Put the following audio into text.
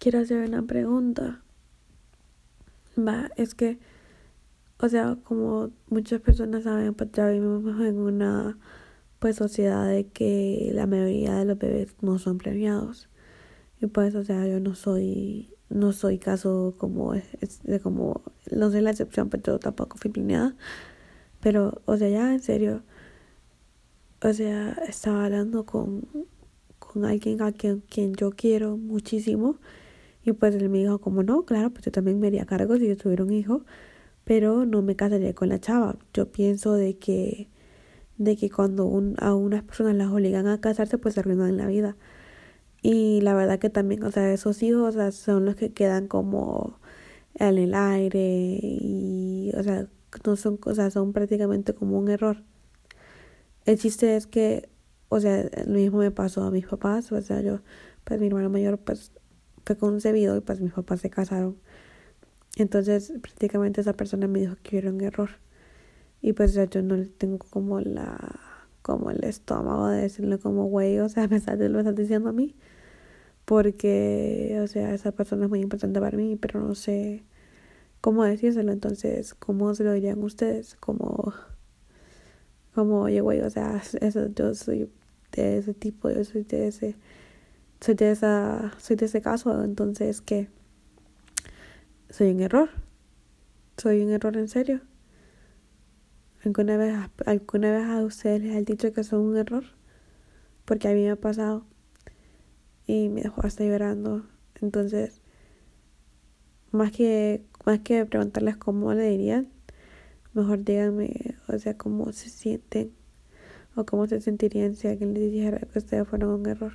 quiero hacer una pregunta. Va, es que, o sea, como muchas personas saben, pues ya vivimos en una pues sociedad de que la mayoría de los bebés no son premiados. Y pues, o sea, yo no soy, no soy caso como, es, de como, no soy la excepción, pero yo tampoco fui premiada. Pero, o sea, ya en serio, o sea, estaba hablando con, con alguien a quien, quien yo quiero muchísimo. Y pues él me dijo, como no, claro, pues yo también me haría cargo si yo tuviera un hijo, pero no me casaría con la chava. Yo pienso de que, de que cuando un, a unas personas las obligan a casarse, pues se arruinan la vida. Y la verdad que también, o sea, esos hijos o sea, son los que quedan como en el aire y, o sea, no son, o sea, son prácticamente como un error. El chiste es que, o sea, lo mismo me pasó a mis papás, o sea, yo, pues mi hermano mayor, pues fue concebido y pues mis papás se casaron. Entonces, prácticamente esa persona me dijo que era un error. Y pues ya yo no tengo como la como el estómago de decirle como güey, o sea, me estás, lo estás diciendo a mí. Porque, o sea, esa persona es muy importante para mí, pero no sé cómo decírselo. Entonces, ¿cómo se lo dirían ustedes? Como como, oye, güey, o sea, eso, yo soy de ese tipo, yo soy de ese, soy de esa, soy de ese caso, entonces, ¿qué? Soy un error, soy un error en serio. ¿Alguna vez, ¿Alguna vez a ustedes les han dicho que son un error? Porque a mí me ha pasado y me dejó hasta llorando. Entonces, más que, más que preguntarles cómo le dirían, Mejor díganme, o sea, cómo se sienten o cómo se sentirían si alguien les dijera que ustedes fueron un error.